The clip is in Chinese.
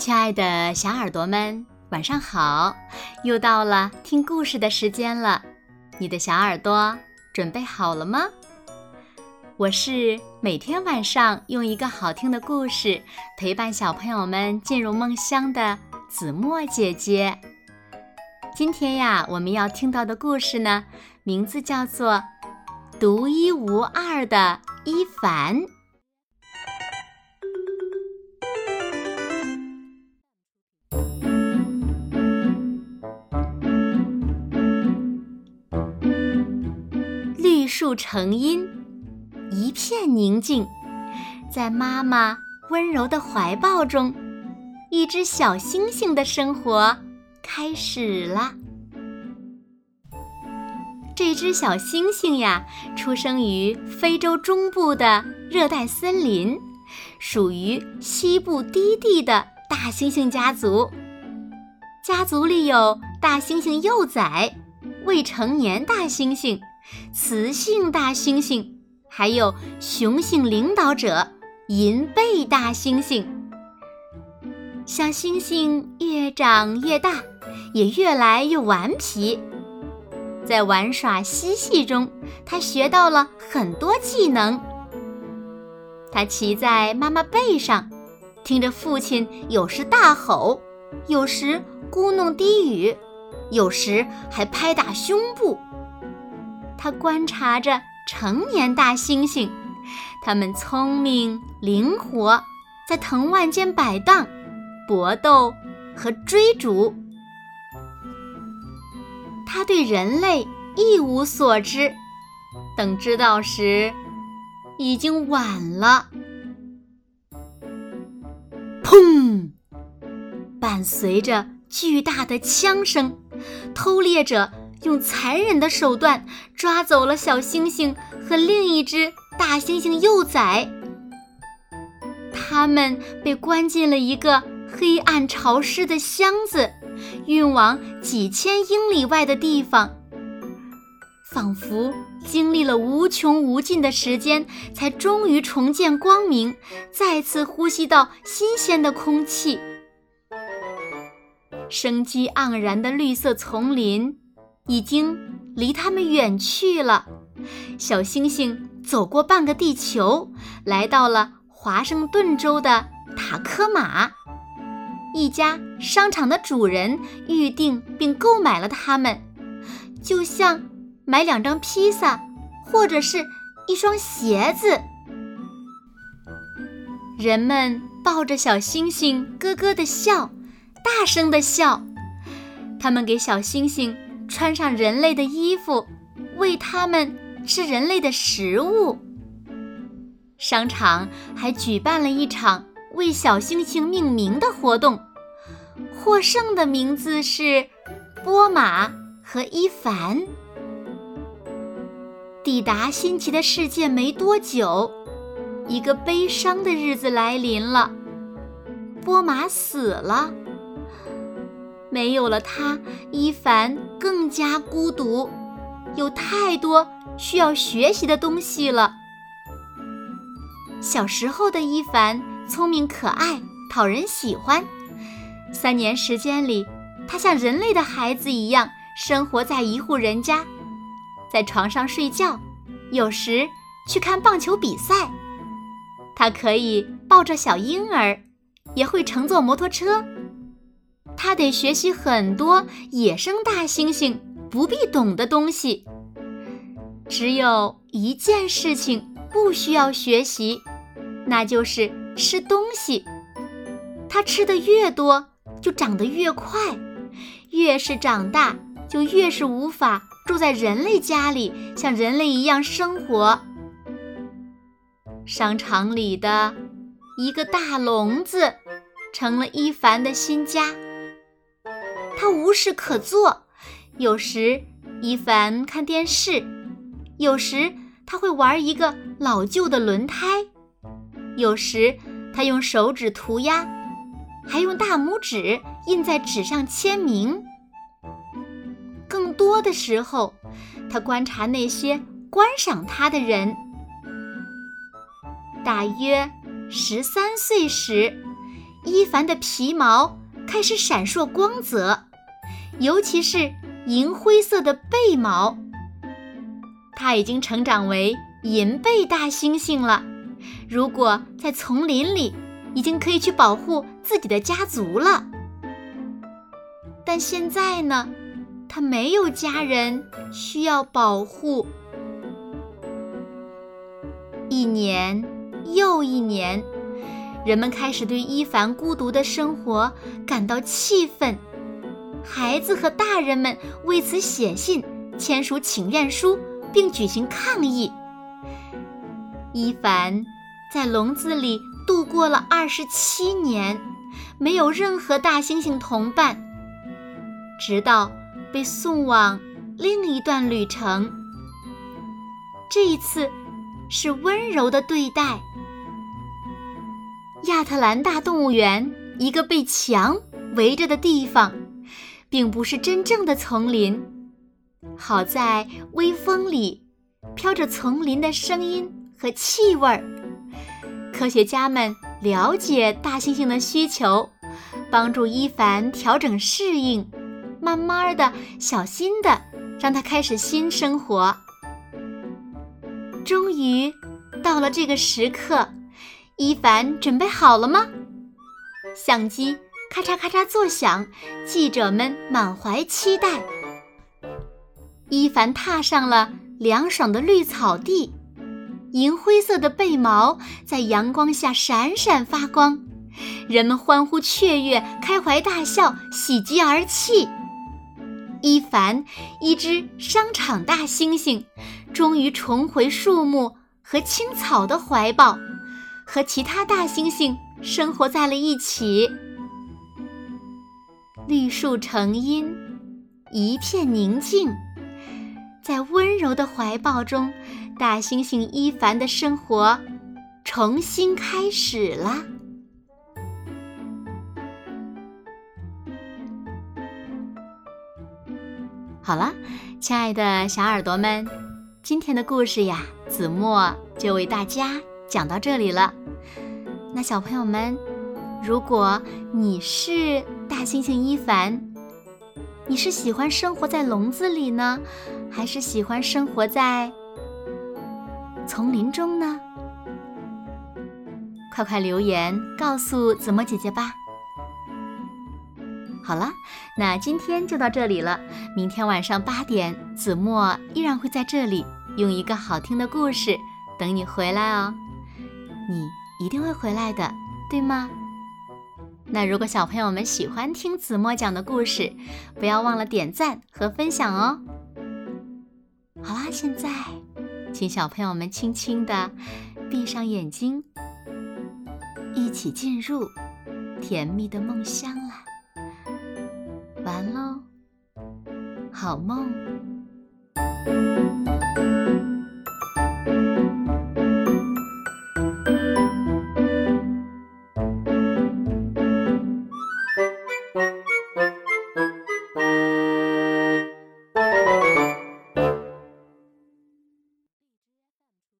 亲爱的小耳朵们，晚上好！又到了听故事的时间了，你的小耳朵准备好了吗？我是每天晚上用一个好听的故事陪伴小朋友们进入梦乡的子墨姐姐。今天呀，我们要听到的故事呢，名字叫做《独一无二的伊凡》。树成荫，一片宁静，在妈妈温柔的怀抱中，一只小星星的生活开始了。这只小星星呀，出生于非洲中部的热带森林，属于西部低地的大猩猩家族。家族里有大猩猩幼崽、未成年大猩猩、雌性大猩猩，还有雄性领导者银背大猩猩。小猩猩越长越大，也越来越顽皮。在玩耍嬉戏中，它学到了很多技能。它骑在妈妈背上，听着父亲有时大吼，有时。咕哝低语，有时还拍打胸部。他观察着成年大猩猩，它们聪明灵活，在藤蔓间摆荡、搏斗和追逐。他对人类一无所知，等知道时，已经晚了。砰！伴随着。巨大的枪声，偷猎者用残忍的手段抓走了小猩猩和另一只大猩猩幼崽。他们被关进了一个黑暗潮湿的箱子，运往几千英里外的地方，仿佛经历了无穷无尽的时间，才终于重见光明，再次呼吸到新鲜的空气。生机盎然的绿色丛林已经离他们远去了。小星星走过半个地球，来到了华盛顿州的塔科马。一家商场的主人预定并购买了它们，就像买两张披萨或者是一双鞋子。人们抱着小星星，咯咯地笑。大声地笑，他们给小星星穿上人类的衣服，喂它们吃人类的食物。商场还举办了一场为小星星命名的活动，获胜的名字是波马和伊凡。抵达新奇的世界没多久，一个悲伤的日子来临了，波马死了。没有了他，伊凡更加孤独，有太多需要学习的东西了。小时候的伊凡聪明可爱，讨人喜欢。三年时间里，他像人类的孩子一样生活在一户人家，在床上睡觉，有时去看棒球比赛。他可以抱着小婴儿，也会乘坐摩托车。他得学习很多野生大猩猩不必懂的东西。只有一件事情不需要学习，那就是吃东西。他吃的越多，就长得越快；越是长大，就越是无法住在人类家里，像人类一样生活。商场里的一个大笼子，成了伊凡的新家。他无事可做，有时伊凡看电视，有时他会玩一个老旧的轮胎，有时他用手指涂鸦，还用大拇指印在纸上签名。更多的时候，他观察那些观赏他的人。大约十三岁时，伊凡的皮毛开始闪烁光泽，尤其是银灰色的背毛。它已经成长为银背大猩猩了。如果在丛林里，已经可以去保护自己的家族了。但现在呢，他没有家人需要保护。一年又一年，人们开始对伊凡孤独的生活感到气愤，孩子和大人们为此写信、签署请愿书，并举行抗议。伊凡在笼子里度过了二十七年，没有任何大猩猩同伴。直到被送往另一段旅程，这一次是温柔的对待。亚特兰大动物园一个被墙围着的地方，并不是真正的丛林。好在微风里飘着丛林的声音和气味儿。科学家们了解大猩猩的需求，帮助伊凡调整适应。慢慢的小心的，让他开始新生活。终于到了这个时刻，伊凡准备好了吗？相机咔嚓咔嚓作响，记者们满怀期待。伊凡踏上了凉爽的绿草地，银灰色的背毛在阳光下闪闪发光，人们欢呼雀跃，开怀大笑，喜极而泣。伊凡，一只商场大猩猩，终于重回树木和青草的怀抱，和其他大猩猩生活在了一起。绿树成荫，一片宁静，在温柔的怀抱中，大猩猩伊凡的生活重新开始了。好了，亲爱的小耳朵们，今天的故事呀，子墨就为大家讲到这里了。那小朋友们，如果你是大猩猩伊凡，你是喜欢生活在笼子里呢，还是喜欢生活在丛林中呢？快快留言告诉子墨姐姐吧。好了，那今天就到这里了。明天晚上八点，子墨依然会在这里，用一个好听的故事等你回来哦。你一定会回来的，对吗？那如果小朋友们喜欢听子墨讲的故事，不要忘了点赞和分享哦。好啦，现在请小朋友们轻轻地闭上眼睛，一起进入甜蜜的梦乡了。完喽，好梦。